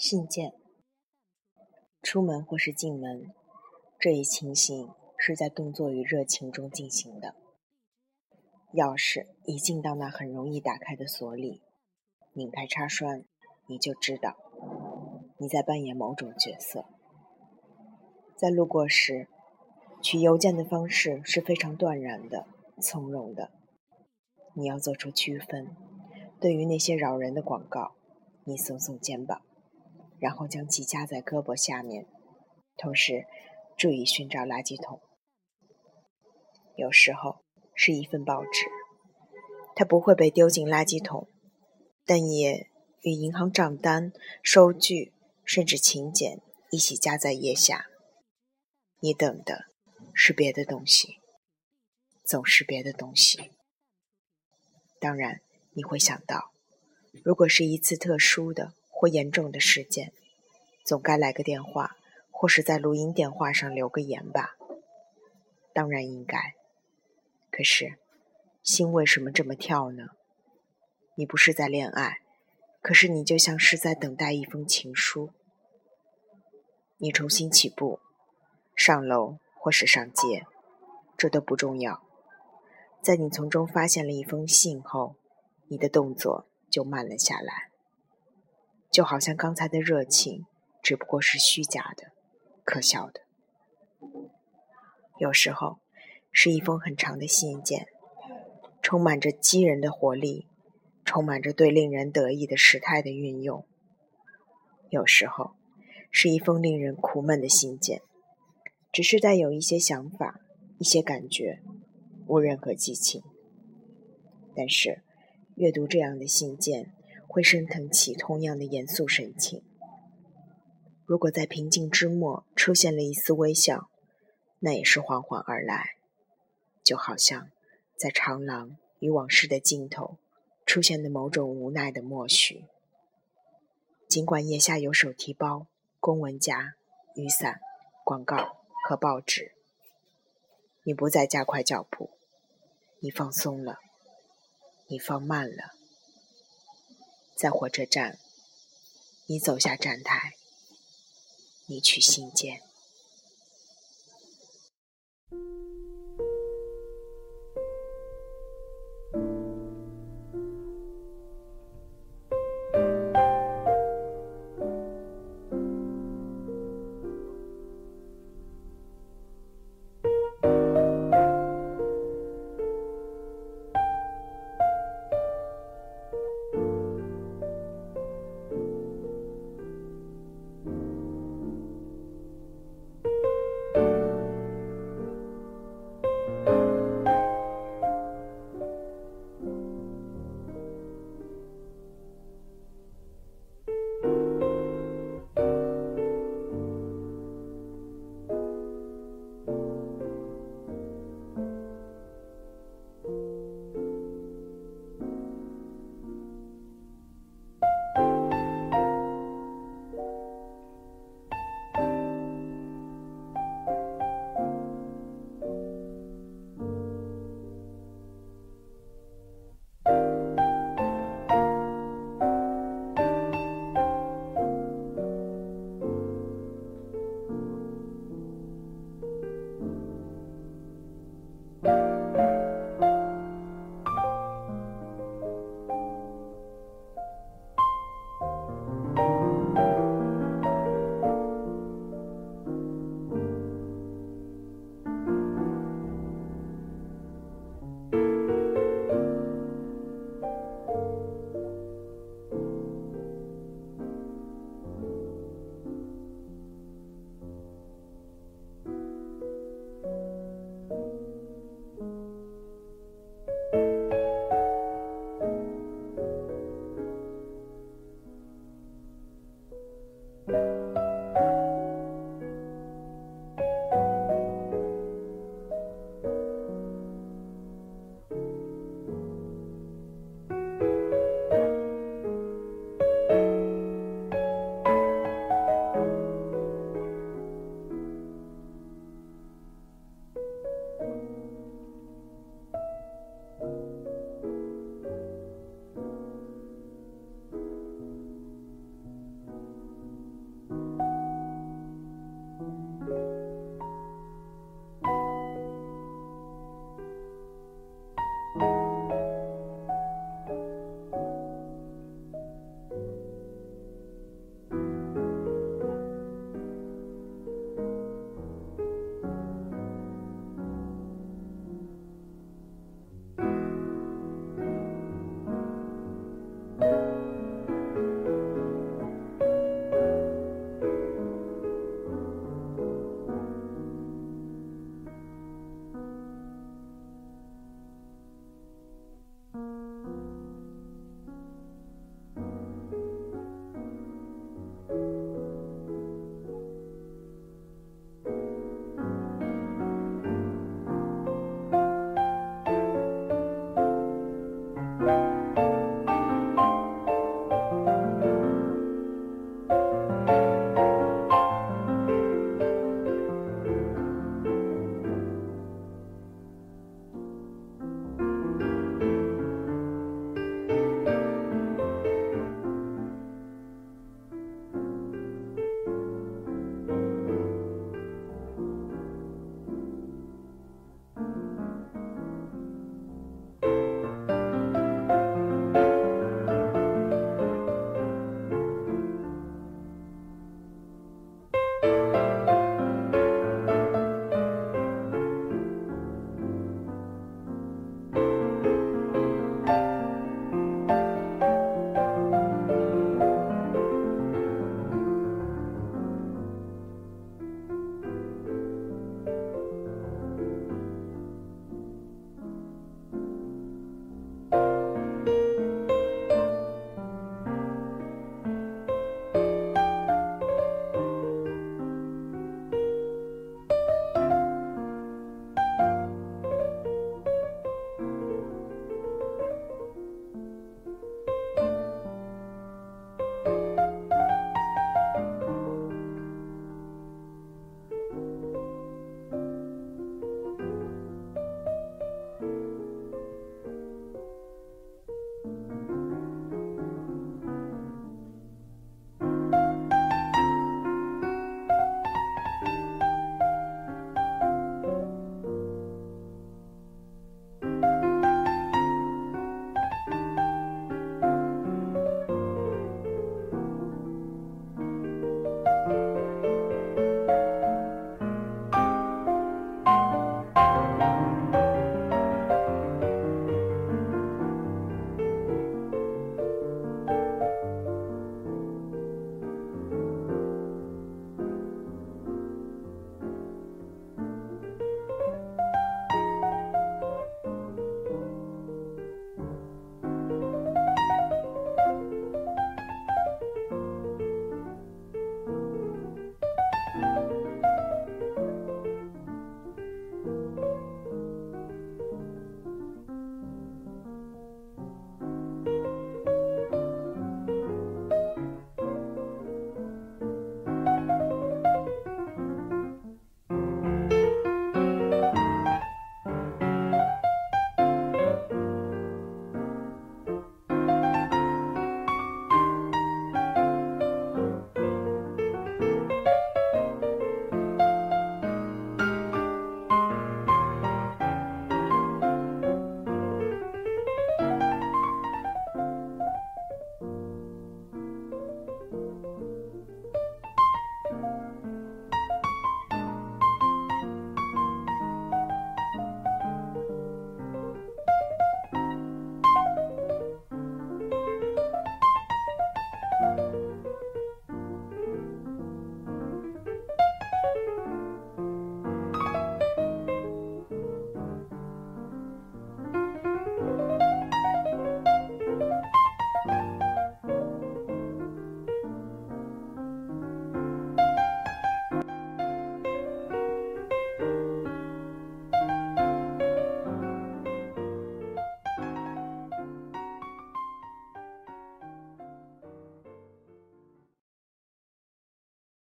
信件，出门或是进门，这一情形是在动作与热情中进行的。钥匙一进到那很容易打开的锁里，拧开插栓，你就知道你在扮演某种角色。在路过时，取邮件的方式是非常断然的、从容的。你要做出区分。对于那些扰人的广告，你耸耸肩膀。然后将其夹在胳膊下面，同时注意寻找垃圾桶。有时候是一份报纸，它不会被丢进垃圾桶，但也与银行账单、收据甚至请柬一起夹在腋下。你等的是别的东西，总是别的东西。当然，你会想到，如果是一次特殊的。或严重的事件，总该来个电话，或是在录音电话上留个言吧。当然应该。可是，心为什么这么跳呢？你不是在恋爱，可是你就像是在等待一封情书。你重新起步，上楼或是上街，这都不重要。在你从中发现了一封信后，你的动作就慢了下来。就好像刚才的热情只不过是虚假的、可笑的。有时候是一封很长的信件，充满着激人的活力，充满着对令人得意的时态的运用；有时候是一封令人苦闷的信件，只是带有一些想法、一些感觉，无任何激情。但是阅读这样的信件。会升腾起同样的严肃神情。如果在平静之末出现了一丝微笑，那也是缓缓而来，就好像在长廊与往事的尽头出现的某种无奈的默许。尽管腋下有手提包、公文夹、雨伞、广告和报纸，你不再加快脚步，你放松了，你放慢了。在火车站，你走下站台，你去信件。